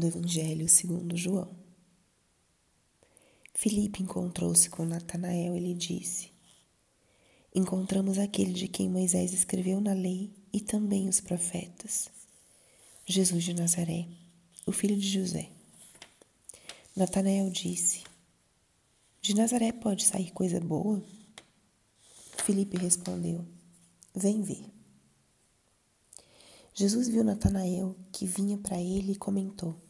do Evangelho segundo João. Filipe encontrou-se com Natanael e lhe disse: Encontramos aquele de quem Moisés escreveu na lei e também os profetas, Jesus de Nazaré, o filho de José. Natanael disse: De Nazaré pode sair coisa boa? Filipe respondeu: Vem ver. Jesus viu Natanael que vinha para ele e comentou: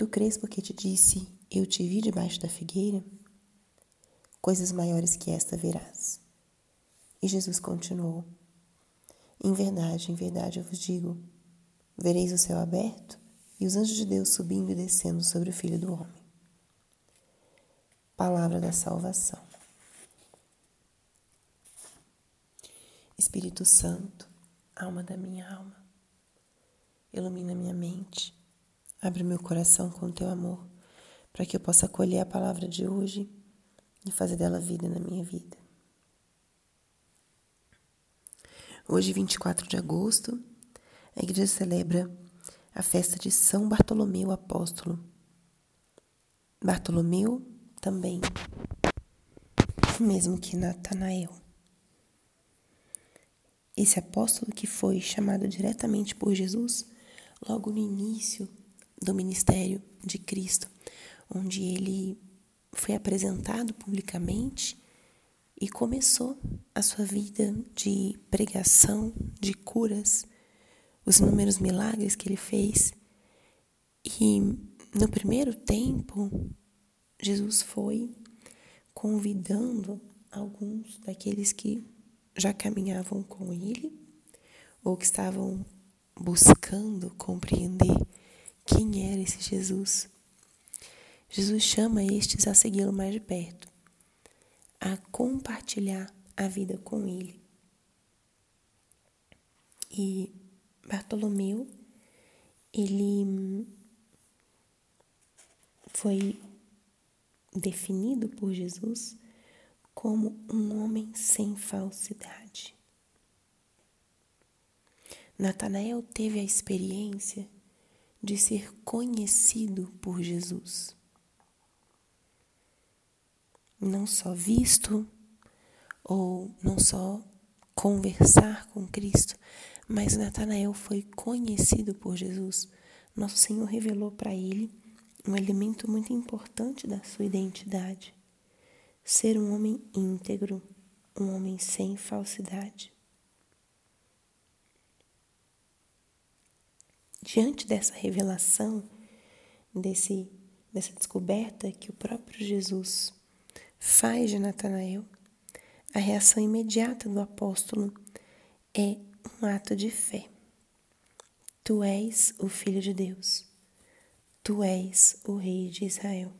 Tu crês porque te disse, eu te vi debaixo da figueira? Coisas maiores que esta verás. E Jesus continuou: Em verdade, em verdade eu vos digo: vereis o céu aberto e os anjos de Deus subindo e descendo sobre o Filho do Homem. Palavra da salvação. Espírito Santo, alma da minha alma Ilumina minha mente, abre meu coração com teu amor, para que eu possa acolher a palavra de hoje e fazer dela vida na minha vida. Hoje, 24 de agosto, a igreja celebra a festa de São Bartolomeu Apóstolo. Bartolomeu também, mesmo que Natanael. Esse apóstolo que foi chamado diretamente por Jesus logo no início do ministério de Cristo, onde ele foi apresentado publicamente e começou a sua vida de pregação, de curas, os inúmeros milagres que ele fez. E no primeiro tempo, Jesus foi convidando alguns daqueles que já caminhavam com ele ou que estavam buscando compreender quem era esse Jesus. Jesus chama estes a segui-lo mais de perto, a compartilhar a vida com ele. E Bartolomeu, ele foi definido por Jesus como um homem sem falsidade. Natanael teve a experiência de ser conhecido por Jesus. Não só visto ou não só conversar com Cristo, mas Natanael foi conhecido por Jesus. Nosso Senhor revelou para ele um elemento muito importante da sua identidade: ser um homem íntegro, um homem sem falsidade. Diante dessa revelação, desse, dessa descoberta que o próprio Jesus faz de Natanael, a reação imediata do apóstolo é um ato de fé. Tu és o Filho de Deus, tu és o Rei de Israel.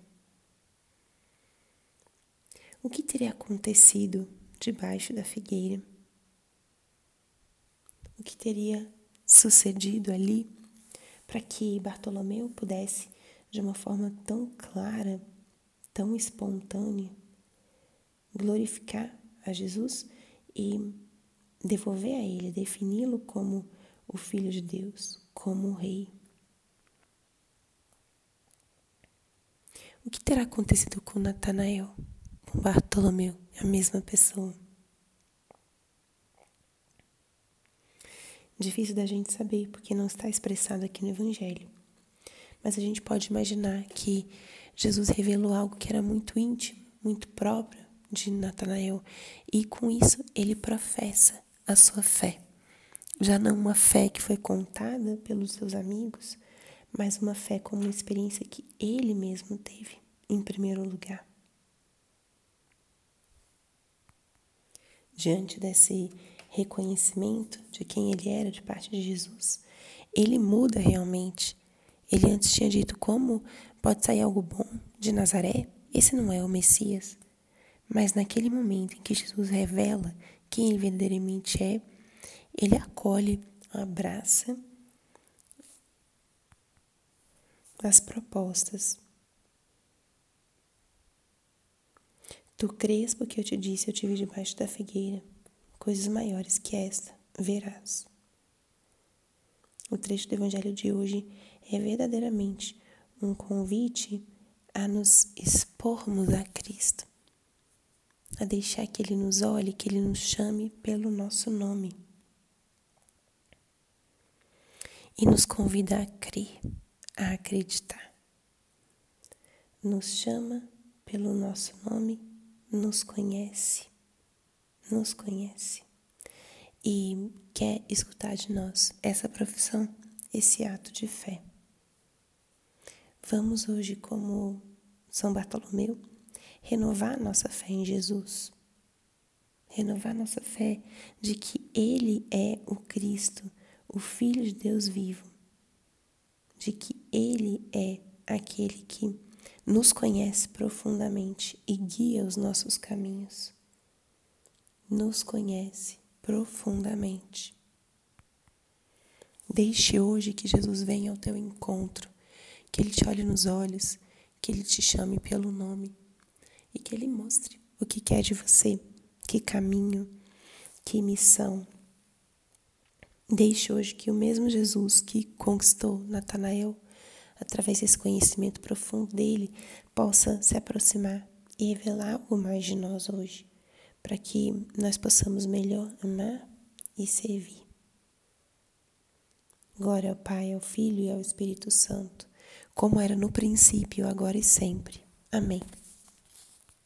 O que teria acontecido debaixo da figueira? O que teria sucedido ali para que Bartolomeu pudesse, de uma forma tão clara, tão espontânea, glorificar a Jesus e devolver a ele, defini-lo como o Filho de Deus, como o Rei. O que terá acontecido com Natanael, com Bartolomeu, a mesma pessoa? Difícil da gente saber, porque não está expressado aqui no Evangelho. Mas a gente pode imaginar que Jesus revelou algo que era muito íntimo, muito próprio de Natanael, e com isso ele professa a sua fé. Já não uma fé que foi contada pelos seus amigos, mas uma fé como uma experiência que ele mesmo teve, em primeiro lugar. Diante desse reconhecimento de quem ele era de parte de Jesus, ele muda realmente. Ele antes tinha dito: Como pode sair algo bom de Nazaré? Esse não é o Messias. Mas naquele momento em que Jesus revela quem ele verdadeiramente é, ele acolhe, abraça as propostas. Tu crês porque eu te disse, eu te vi debaixo da figueira, coisas maiores que esta verás. O trecho do Evangelho de hoje é verdadeiramente um convite a nos expormos a Cristo, a deixar que Ele nos olhe, que Ele nos chame pelo nosso nome e nos convida a crer, a acreditar. Nos chama pelo nosso nome, nos conhece, nos conhece e quer escutar de nós essa profissão, esse ato de fé. Vamos hoje, como São Bartolomeu, renovar nossa fé em Jesus. Renovar nossa fé de que Ele é o Cristo, o Filho de Deus vivo. De que Ele é aquele que nos conhece profundamente e guia os nossos caminhos. Nos conhece profundamente. Deixe hoje que Jesus venha ao teu encontro, que Ele te olhe nos olhos, que Ele te chame pelo nome e que Ele mostre o que quer de você, que caminho, que missão. Deixe hoje que o mesmo Jesus que conquistou Natanael, através desse conhecimento profundo dele, possa se aproximar e revelar algo mais de nós hoje para que nós possamos melhor amar e servir. Glória ao Pai, ao Filho e ao Espírito Santo, como era no princípio, agora e sempre. Amém.